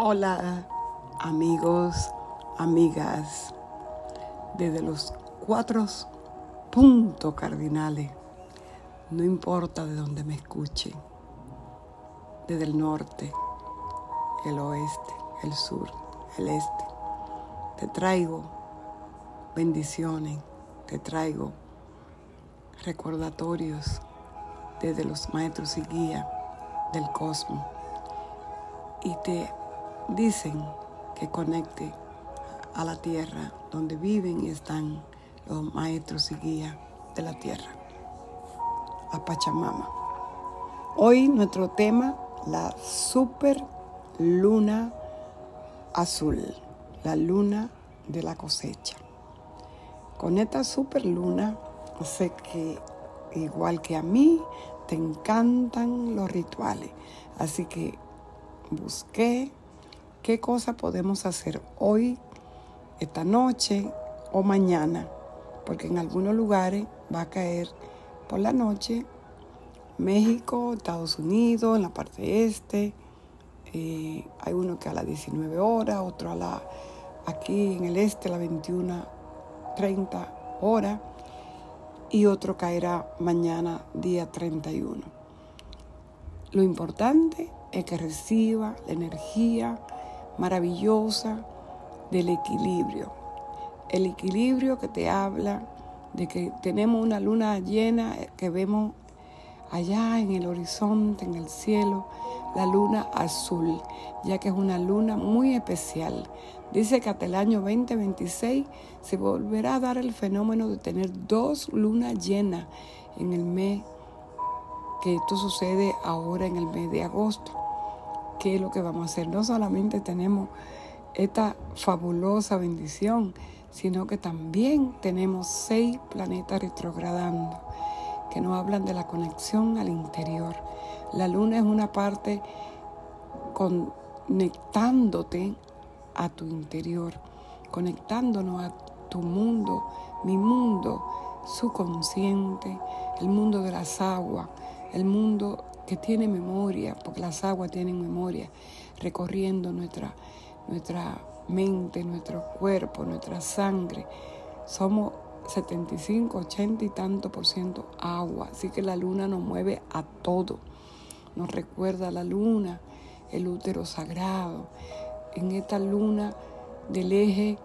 Hola amigos, amigas, desde los cuatro puntos cardinales, no importa de dónde me escuchen, desde el norte, el oeste, el sur, el este, te traigo bendiciones, te traigo recordatorios desde los maestros y guías del cosmos y te dicen que conecte a la tierra donde viven y están los maestros y guías de la tierra, a Pachamama. Hoy nuestro tema, la super luna azul, la luna de la cosecha. Con esta super luna, sé que igual que a mí, te encantan los rituales. Así que busqué qué cosa podemos hacer hoy, esta noche o mañana, porque en algunos lugares va a caer por la noche, México, Estados Unidos, en la parte este, eh, hay uno que a las 19 horas, otro a la, aquí en el este a las 21, 30 horas, y otro caerá mañana, día 31. Lo importante es que reciba la energía maravillosa del equilibrio. El equilibrio que te habla de que tenemos una luna llena que vemos allá en el horizonte, en el cielo, la luna azul, ya que es una luna muy especial. Dice que hasta el año 2026 se volverá a dar el fenómeno de tener dos lunas llenas en el mes, que esto sucede ahora en el mes de agosto qué es lo que vamos a hacer. No solamente tenemos esta fabulosa bendición, sino que también tenemos seis planetas retrogradando que nos hablan de la conexión al interior. La luna es una parte conectándote a tu interior, conectándonos a tu mundo, mi mundo subconsciente, el mundo de las aguas, el mundo que tiene memoria, porque las aguas tienen memoria, recorriendo nuestra, nuestra mente, nuestro cuerpo, nuestra sangre. Somos 75, 80 y tanto por ciento agua, así que la luna nos mueve a todo. Nos recuerda la luna, el útero sagrado. En esta luna del eje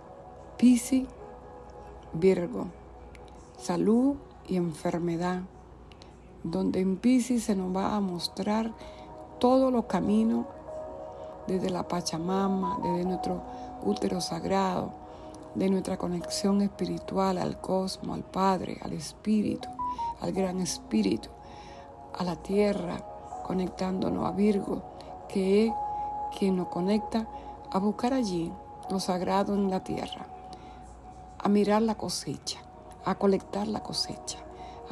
Piscis, Virgo, salud y enfermedad donde en Pisces se nos va a mostrar todos los caminos desde la Pachamama, desde nuestro útero sagrado, de nuestra conexión espiritual al cosmos, al Padre, al Espíritu, al Gran Espíritu, a la tierra, conectándonos a Virgo, que es quien nos conecta a buscar allí lo sagrado en la tierra, a mirar la cosecha, a colectar la cosecha,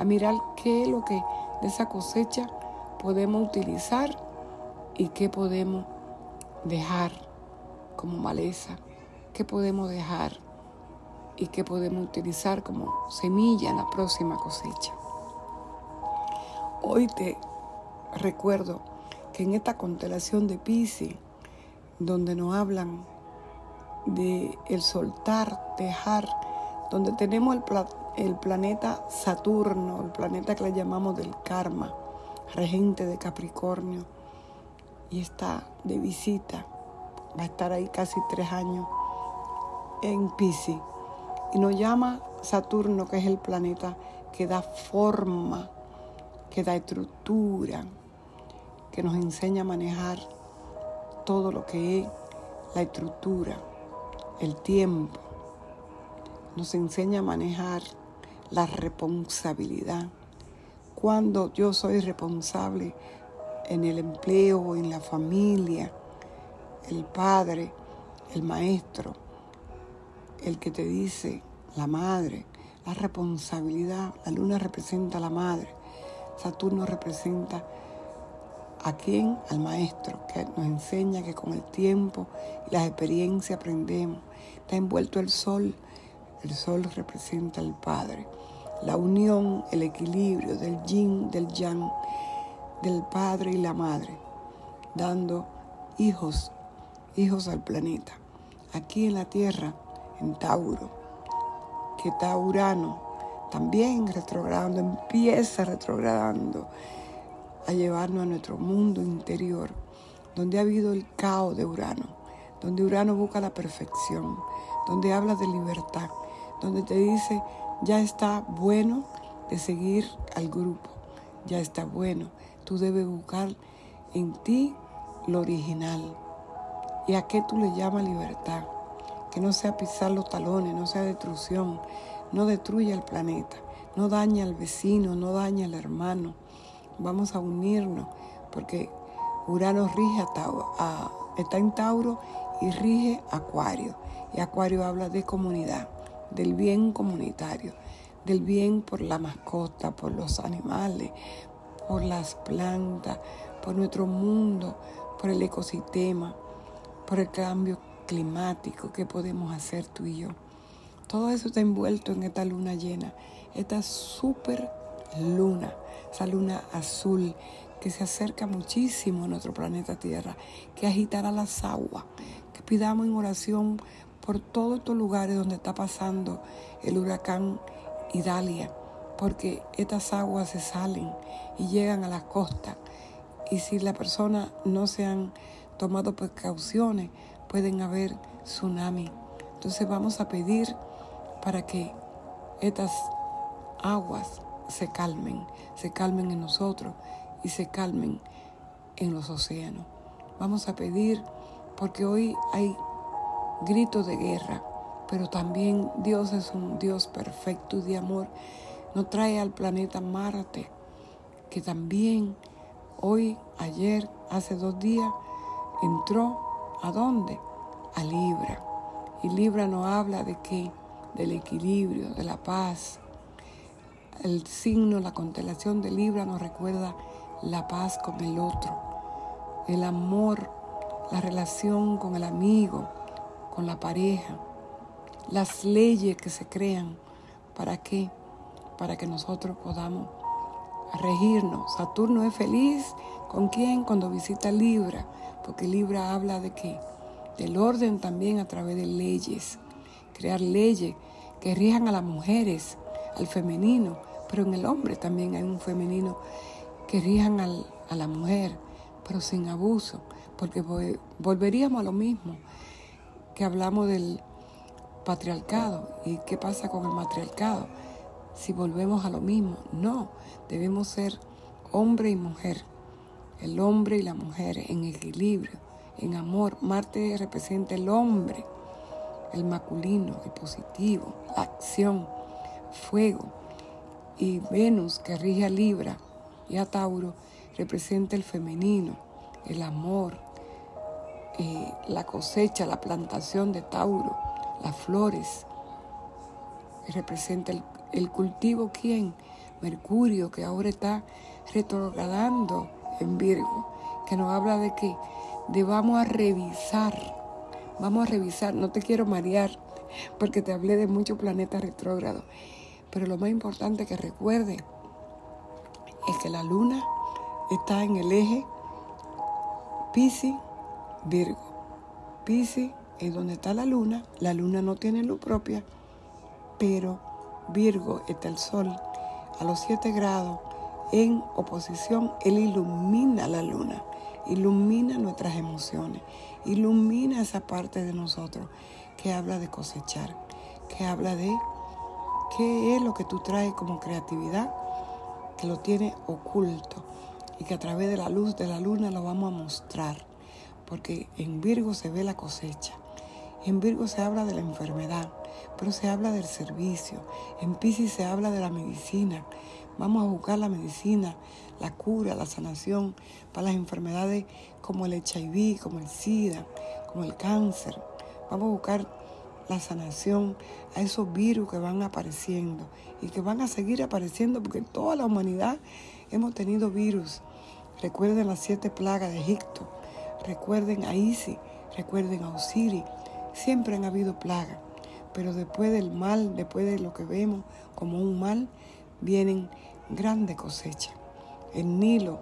a mirar qué es lo que de esa cosecha podemos utilizar y qué podemos dejar como maleza, qué podemos dejar y qué podemos utilizar como semilla en la próxima cosecha. Hoy te recuerdo que en esta constelación de Pisces, donde nos hablan de el soltar, dejar, donde tenemos el, el planeta Saturno, el planeta que le llamamos del karma, regente de Capricornio, y está de visita, va a estar ahí casi tres años en Pisces, y nos llama Saturno, que es el planeta que da forma, que da estructura, que nos enseña a manejar todo lo que es la estructura, el tiempo, nos enseña a manejar la responsabilidad. Cuando yo soy responsable en el empleo, en la familia, el padre, el maestro, el que te dice, la madre, la responsabilidad. La luna representa a la madre, Saturno representa a quién, al maestro, que nos enseña que con el tiempo y las experiencias aprendemos. Está envuelto el sol, el sol representa al Padre la unión, el equilibrio del yin, del yang, del padre y la madre, dando hijos hijos al planeta. Aquí en la Tierra, en Tauro, que está Urano, también retrogradando, empieza retrogradando a llevarnos a nuestro mundo interior, donde ha habido el caos de Urano, donde Urano busca la perfección, donde habla de libertad, donde te dice, ya está bueno de seguir al grupo, ya está bueno, tú debes buscar en ti lo original. ¿Y a qué tú le llamas libertad? Que no sea pisar los talones, no sea destrucción, no destruya el planeta, no daña al vecino, no daña al hermano. Vamos a unirnos porque Urano rige a, está en Tauro y rige Acuario. Y Acuario habla de comunidad, del bien comunitario, del bien por la mascota, por los animales, por las plantas, por nuestro mundo, por el ecosistema, por el cambio climático que podemos hacer tú y yo. Todo eso está envuelto en esta luna llena, esta super luna, esa luna azul que se acerca muchísimo a nuestro planeta Tierra, que agitará las aguas, que pidamos en oración por todos estos lugares donde está pasando el huracán Idalia, porque estas aguas se salen y llegan a la costa. Y si las personas no se han tomado precauciones, pueden haber tsunami. Entonces vamos a pedir para que estas aguas se calmen, se calmen en nosotros y se calmen en los océanos. Vamos a pedir, porque hoy hay gritos de guerra, pero también Dios es un Dios perfecto y de amor. Nos trae al planeta Marte, que también hoy, ayer, hace dos días, entró a dónde? A Libra. Y Libra nos habla de que del equilibrio, de la paz. El signo, la constelación de Libra nos recuerda la paz con el otro, el amor, la relación con el amigo, con la pareja, las leyes que se crean. ¿Para qué? Para que nosotros podamos regirnos. Saturno es feliz con quién? Cuando visita Libra, porque Libra habla de qué? Del orden también a través de leyes crear leyes que rijan a las mujeres, al femenino, pero en el hombre también hay un femenino que rijan a la mujer, pero sin abuso, porque volveríamos a lo mismo que hablamos del patriarcado. ¿Y qué pasa con el matriarcado? Si volvemos a lo mismo, no, debemos ser hombre y mujer, el hombre y la mujer en equilibrio, en amor. Marte representa el hombre el masculino, el positivo, la acción, fuego. Y Venus, que rige a Libra y a Tauro, representa el femenino, el amor, la cosecha, la plantación de Tauro, las flores. Representa el, el cultivo, ¿quién? Mercurio, que ahora está retrogradando en Virgo, que nos habla de que debamos a revisar Vamos a revisar, no te quiero marear porque te hablé de muchos planetas retrógrados, pero lo más importante que recuerde es que la luna está en el eje Piscis-Virgo. Piscis es donde está la luna, la luna no tiene luz propia, pero Virgo está el sol a los 7 grados. En oposición, él ilumina la luna ilumina nuestras emociones, ilumina esa parte de nosotros que habla de cosechar, que habla de qué es lo que tú traes como creatividad, que lo tiene oculto y que a través de la luz de la luna lo vamos a mostrar, porque en Virgo se ve la cosecha, en Virgo se habla de la enfermedad, pero se habla del servicio, en Pisces se habla de la medicina, Vamos a buscar la medicina, la cura, la sanación para las enfermedades como el HIV, como el SIDA, como el cáncer. Vamos a buscar la sanación a esos virus que van apareciendo y que van a seguir apareciendo porque toda la humanidad hemos tenido virus. Recuerden las siete plagas de Egipto, recuerden a Isis, recuerden a Osiris. Siempre han habido plagas, pero después del mal, después de lo que vemos como un mal, vienen grande cosecha. El Nilo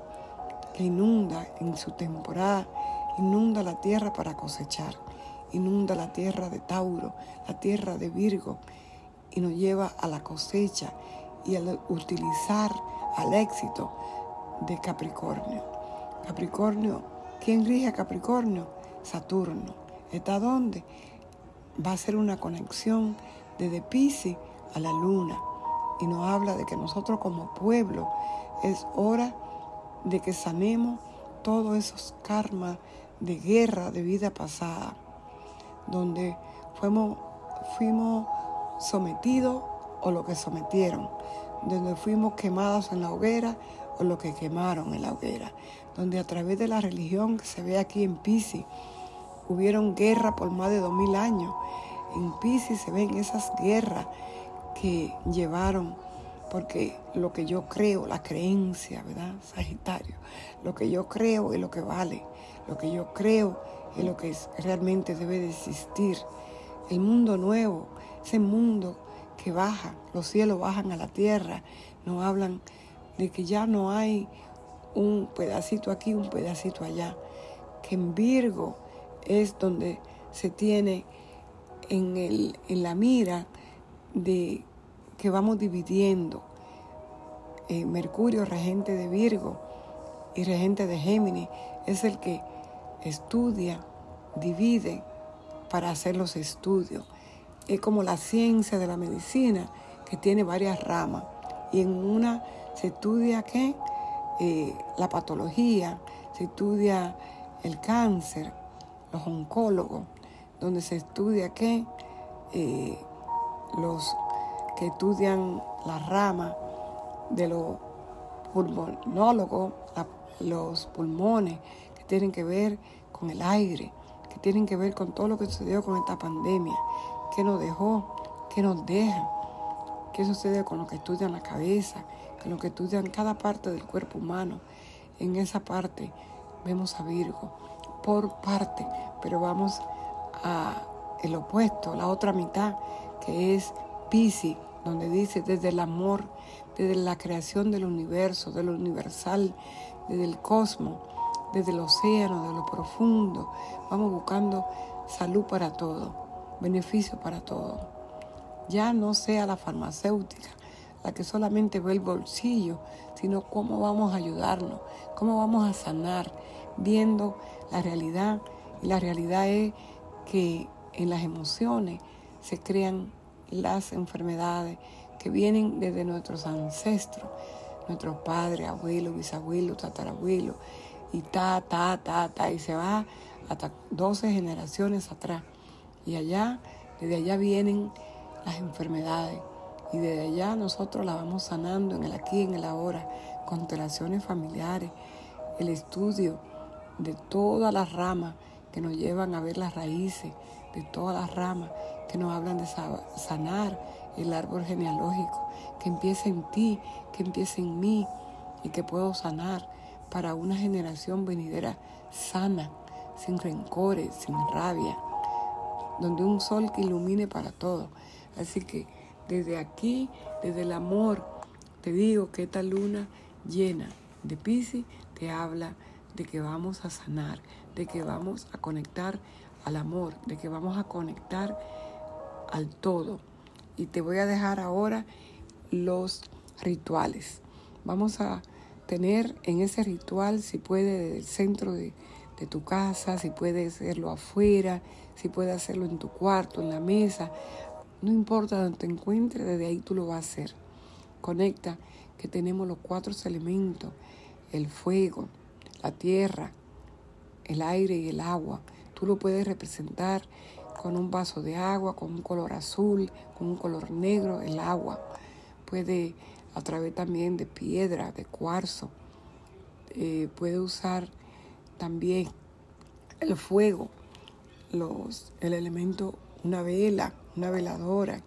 que inunda en su temporada inunda la tierra para cosechar, inunda la tierra de Tauro, la tierra de Virgo, y nos lleva a la cosecha y al utilizar al éxito de Capricornio. Capricornio, ¿quién rige a Capricornio? Saturno. ¿Está dónde? Va a ser una conexión desde Pisces a la luna y nos habla de que nosotros como pueblo es hora de que sanemos todos esos karmas de guerra de vida pasada, donde fuimos, fuimos sometidos o lo que sometieron, donde fuimos quemados en la hoguera o lo que quemaron en la hoguera, donde a través de la religión que se ve aquí en Pisces, hubieron guerra por más de dos mil años. En Pisces se ven esas guerras que llevaron, porque lo que yo creo, la creencia, ¿verdad? Sagitario, lo que yo creo es lo que vale, lo que yo creo es lo que realmente debe de existir. El mundo nuevo, ese mundo que baja, los cielos bajan a la tierra, nos hablan de que ya no hay un pedacito aquí, un pedacito allá, que en Virgo es donde se tiene en, el, en la mira de que vamos dividiendo. Eh, Mercurio, regente de Virgo y regente de Géminis, es el que estudia, divide para hacer los estudios. Es como la ciencia de la medicina que tiene varias ramas. Y en una se estudia qué? Eh, la patología, se estudia el cáncer, los oncólogos, donde se estudia qué? Eh, los que estudian la rama de los pulmonólogos, los pulmones, que tienen que ver con el aire, que tienen que ver con todo lo que sucedió con esta pandemia, qué nos dejó, qué nos deja, qué sucede con lo que estudian la cabeza, con lo que estudian cada parte del cuerpo humano. En esa parte vemos a Virgo, por parte, pero vamos a el opuesto, la otra mitad, que es Pisces, donde dice desde el amor, desde la creación del universo, de lo universal, desde el cosmos, desde el océano, de lo profundo, vamos buscando salud para todo, beneficio para todo. Ya no sea la farmacéutica la que solamente ve el bolsillo, sino cómo vamos a ayudarnos, cómo vamos a sanar, viendo la realidad. Y la realidad es que en las emociones se crean las enfermedades que vienen desde nuestros ancestros, nuestros padres, abuelos, bisabuelos, tatarabuelos, y ta, ta, ta, ta, y se va hasta 12 generaciones atrás. Y allá, desde allá vienen las enfermedades. Y desde allá nosotros la vamos sanando en el aquí, en el ahora, constelaciones familiares, el estudio de todas las ramas que nos llevan a ver las raíces, de todas las ramas que nos hablan de sanar el árbol genealógico, que empiece en ti, que empiece en mí y que puedo sanar para una generación venidera sana, sin rencores, sin rabia, donde un sol que ilumine para todo. Así que desde aquí, desde el amor, te digo que esta luna llena de Pisces te habla de que vamos a sanar, de que vamos a conectar al amor, de que vamos a conectar al todo. Y te voy a dejar ahora los rituales. Vamos a tener en ese ritual, si puede, el centro de, de tu casa, si puede hacerlo afuera, si puede hacerlo en tu cuarto, en la mesa, no importa donde te encuentres, desde ahí tú lo vas a hacer. Conecta que tenemos los cuatro elementos, el fuego, la tierra, el aire y el agua. Tú lo puedes representar con un vaso de agua, con un color azul, con un color negro, el agua. Puede a través también de piedra, de cuarzo. Eh, puede usar también el fuego, los, el elemento, una vela, una veladora.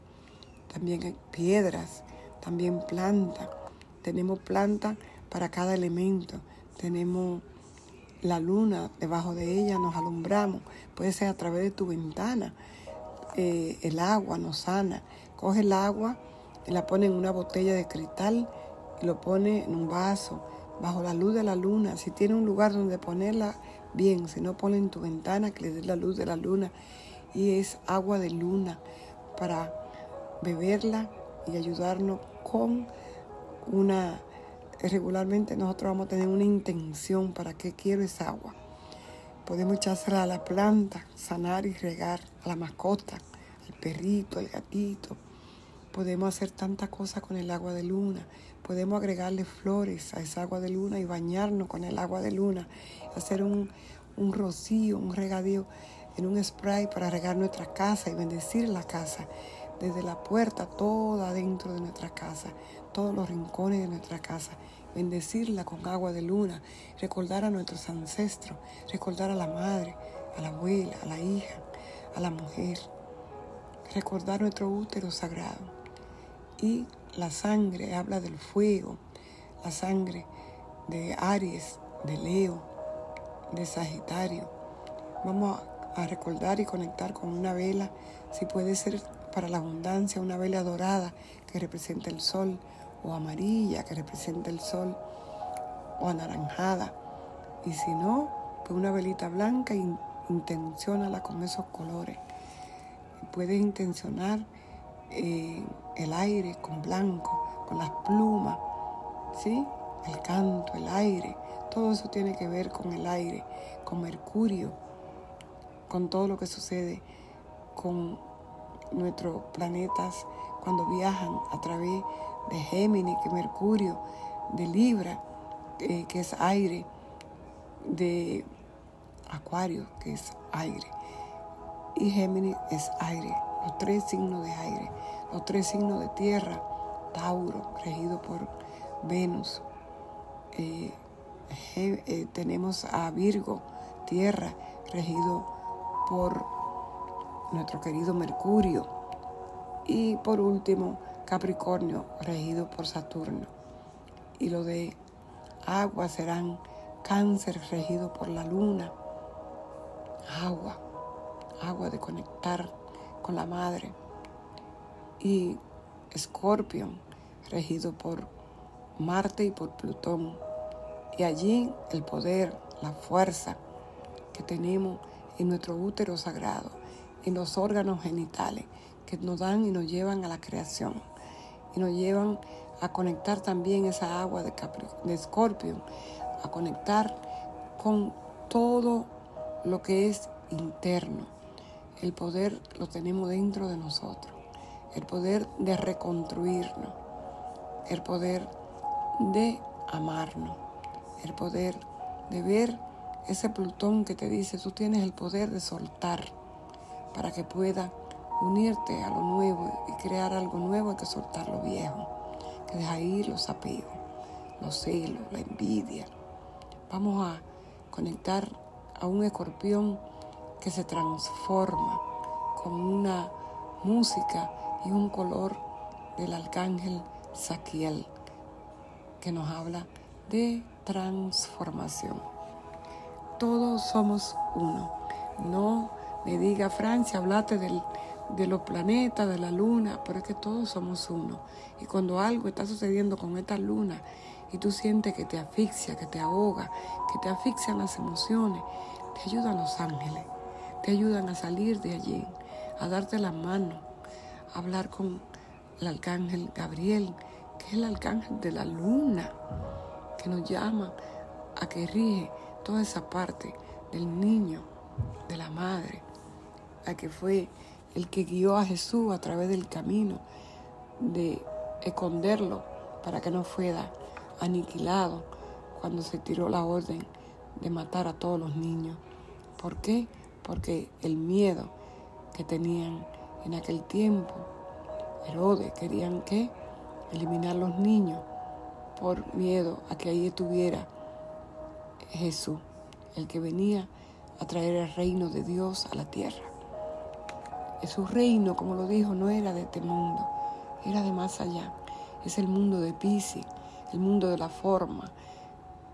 También piedras, también planta. Tenemos planta para cada elemento. Tenemos la luna, debajo de ella nos alumbramos, puede ser a través de tu ventana. Eh, el agua nos sana. Coge el agua y la pone en una botella de cristal y lo pone en un vaso, bajo la luz de la luna. Si tiene un lugar donde ponerla, bien, sino ponla en tu ventana que le dé la luz de la luna y es agua de luna para beberla y ayudarnos con una regularmente nosotros vamos a tener una intención para qué quiero esa agua. Podemos echársela a la planta, sanar y regar a la mascota, al perrito, al gatito. Podemos hacer tantas cosas con el agua de luna. Podemos agregarle flores a esa agua de luna y bañarnos con el agua de luna. Hacer un, un rocío, un regadío en un spray para regar nuestra casa y bendecir la casa. Desde la puerta, toda dentro de nuestra casa, todos los rincones de nuestra casa bendecirla con agua de luna, recordar a nuestros ancestros, recordar a la madre, a la abuela, a la hija, a la mujer, recordar nuestro útero sagrado. Y la sangre habla del fuego, la sangre de Aries, de Leo, de Sagitario. Vamos a recordar y conectar con una vela, si puede ser para la abundancia, una vela dorada que representa el sol, o amarilla que representa el sol o anaranjada. Y si no, pues una velita blanca y intencionala con esos colores. Puedes intencionar eh, el aire con blanco, con las plumas, ¿sí? El canto, el aire. Todo eso tiene que ver con el aire, con Mercurio, con todo lo que sucede con nuestros planetas cuando viajan a través de Géminis, que Mercurio, de Libra, eh, que es aire, de Acuario, que es aire, y Géminis es aire, los tres signos de aire, los tres signos de tierra, Tauro, regido por Venus, eh, eh, tenemos a Virgo, tierra, regido por nuestro querido Mercurio, y por último, Capricornio, regido por Saturno. Y lo de agua serán cáncer, regido por la luna. Agua, agua de conectar con la madre. Y Escorpio, regido por Marte y por Plutón. Y allí el poder, la fuerza que tenemos en nuestro útero sagrado, en los órganos genitales que nos dan y nos llevan a la creación. Y nos llevan a conectar también esa agua de, de Escorpio, a conectar con todo lo que es interno. El poder lo tenemos dentro de nosotros, el poder de reconstruirnos, el poder de amarnos, el poder de ver ese Plutón que te dice, tú tienes el poder de soltar para que pueda unirte a lo nuevo y crear algo nuevo hay que soltar lo viejo, que deja ir los apegos, los celos, la envidia. Vamos a conectar a un escorpión que se transforma con una música y un color del arcángel Saquiel, que nos habla de transformación. Todos somos uno. No me diga Francia, hablate del de los planetas, de la luna, pero es que todos somos uno. Y cuando algo está sucediendo con esta luna y tú sientes que te asfixia, que te ahoga, que te asfixian las emociones, te ayudan los ángeles, te ayudan a salir de allí, a darte la mano, a hablar con el arcángel Gabriel, que es el arcángel de la luna, que nos llama a que rige toda esa parte del niño, de la madre, a que fue el que guió a Jesús a través del camino de esconderlo para que no fuera aniquilado cuando se tiró la orden de matar a todos los niños. ¿Por qué? Porque el miedo que tenían en aquel tiempo, Herodes, querían que eliminar los niños por miedo a que ahí estuviera Jesús, el que venía a traer el reino de Dios a la tierra. Su reino, como lo dijo, no era de este mundo, era de más allá. Es el mundo de Pisces, el mundo de la forma,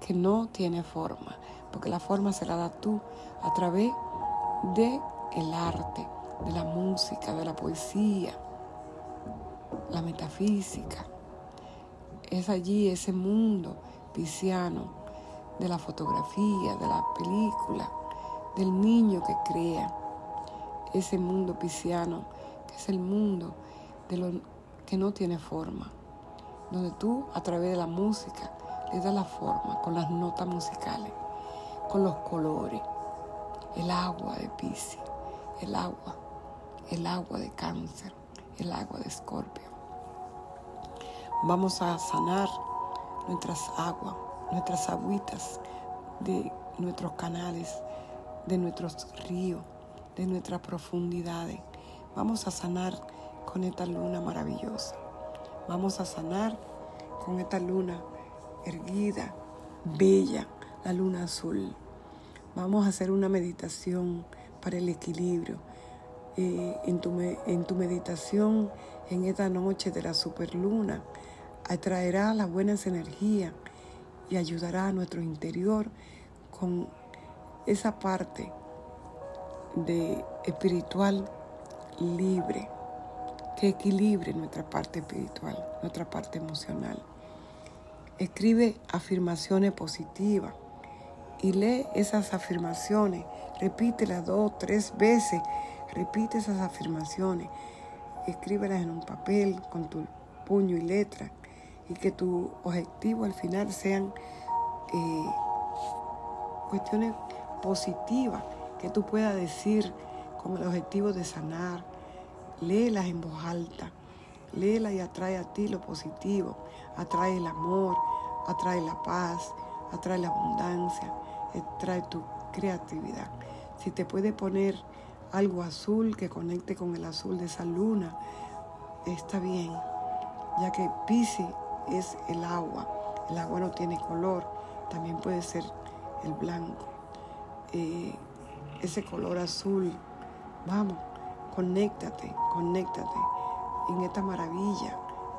que no tiene forma, porque la forma se la da tú a través de el arte, de la música, de la poesía, la metafísica. Es allí ese mundo pisciano de la fotografía, de la película, del niño que crea ese mundo pisciano, que es el mundo de lo que no tiene forma, donde tú a través de la música le das la forma con las notas musicales, con los colores, el agua de Pisces, el agua, el agua de cáncer, el agua de escorpio. Vamos a sanar nuestras aguas, nuestras agüitas de nuestros canales, de nuestros ríos, de nuestras profundidades. Vamos a sanar con esta luna maravillosa. Vamos a sanar con esta luna erguida, bella, la luna azul. Vamos a hacer una meditación para el equilibrio. Eh, en, tu, en tu meditación en esta noche de la superluna, atraerá las buenas energías y ayudará a nuestro interior con esa parte de espiritual libre, que equilibre nuestra parte espiritual, nuestra parte emocional. Escribe afirmaciones positivas y lee esas afirmaciones, repítelas dos, tres veces, repite esas afirmaciones, escríbelas en un papel con tu puño y letra y que tu objetivo al final sean eh, cuestiones positivas que tú puedas decir con el objetivo de sanar. Léelas en voz alta, léela y atrae a ti lo positivo, atrae el amor, atrae la paz, atrae la abundancia, atrae tu creatividad. Si te puede poner algo azul que conecte con el azul de esa luna, está bien, ya que Pisces es el agua. El agua no tiene color, también puede ser el blanco. Eh, ese color azul, vamos, conéctate, conéctate en esta maravilla,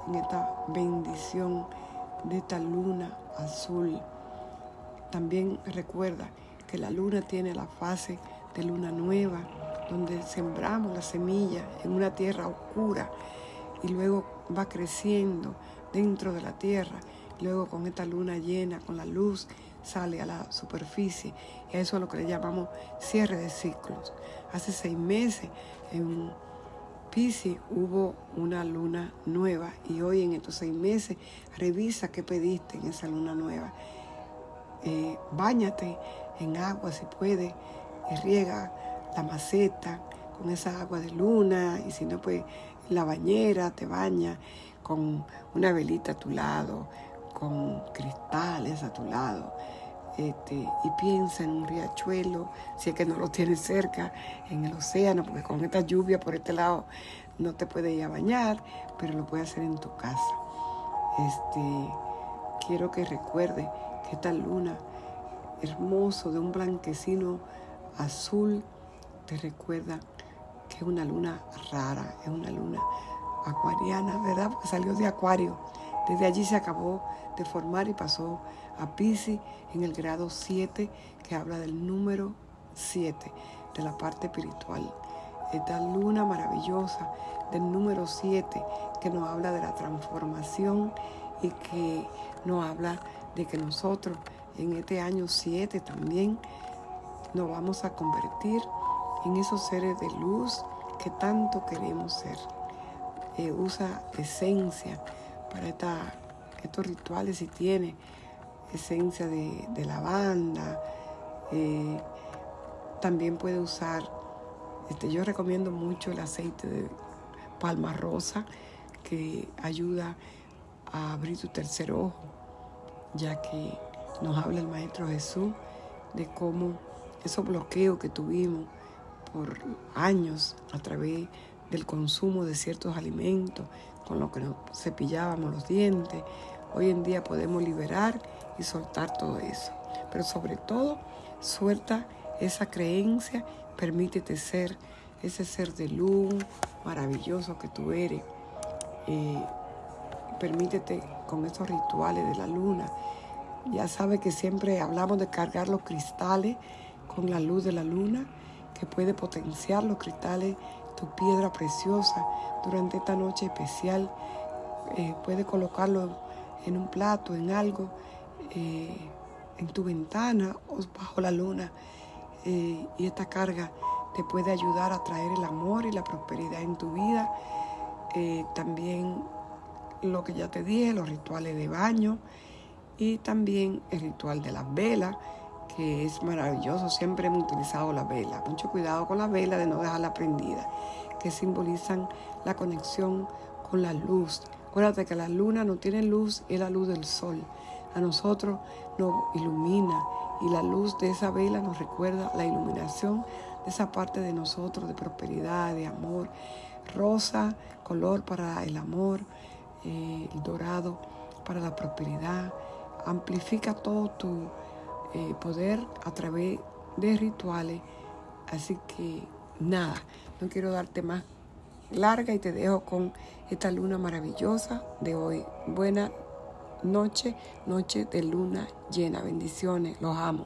en esta bendición de esta luna azul. También recuerda que la luna tiene la fase de luna nueva, donde sembramos la semilla en una tierra oscura y luego va creciendo dentro de la tierra. Luego con esta luna llena, con la luz, sale a la superficie. Y eso es lo que le llamamos cierre de ciclos. Hace seis meses en Pisces hubo una luna nueva y hoy en estos seis meses revisa qué pediste en esa luna nueva. Eh, báñate en agua si puede, y riega la maceta con esa agua de luna y si no pues la bañera te baña con una velita a tu lado, con cristales a tu lado. Este, y piensa en un riachuelo, si es que no lo tienes cerca, en el océano, porque con esta lluvia por este lado no te puedes ir a bañar, pero lo puedes hacer en tu casa. Este, quiero que recuerde que esta luna hermoso de un blanquecino azul te recuerda que es una luna rara, es una luna acuariana, ¿verdad? Porque salió de Acuario. Desde allí se acabó de formar y pasó a Pisces en el grado 7, que habla del número 7, de la parte espiritual. Esta luna maravillosa del número 7, que nos habla de la transformación y que nos habla de que nosotros en este año 7 también nos vamos a convertir en esos seres de luz que tanto queremos ser usa esencia para estos rituales si tiene esencia de, lavanda. Eh, también puede usar, este, yo recomiendo mucho el aceite de palma rosa que ayuda a abrir tu tercer ojo, ya que nos habla el Maestro Jesús de cómo esos bloqueos que tuvimos por años a través del consumo de ciertos alimentos, con lo que nos cepillábamos los dientes. Hoy en día podemos liberar y soltar todo eso. Pero sobre todo, suelta esa creencia, permítete ser ese ser de luz maravilloso que tú eres. Eh, permítete con esos rituales de la luna. Ya sabes que siempre hablamos de cargar los cristales con la luz de la luna, que puede potenciar los cristales tu piedra preciosa durante esta noche especial. Eh, puede colocarlo en un plato, en algo. Eh, en tu ventana o bajo la luna. Eh, y esta carga te puede ayudar a traer el amor y la prosperidad en tu vida. Eh, también lo que ya te dije, los rituales de baño y también el ritual de las velas, que es maravilloso. Siempre hemos utilizado la vela. Mucho cuidado con la vela de no dejarla prendida, que simbolizan la conexión con la luz. Acuérdate que la luna no tiene luz, es la luz del sol. A nosotros nos ilumina y la luz de esa vela nos recuerda la iluminación de esa parte de nosotros, de prosperidad, de amor. Rosa, color para el amor, eh, el dorado para la prosperidad. Amplifica todo tu eh, poder a través de rituales. Así que nada, no quiero darte más larga y te dejo con esta luna maravillosa de hoy. Buena noche, noche de luna llena. Bendiciones, los amo.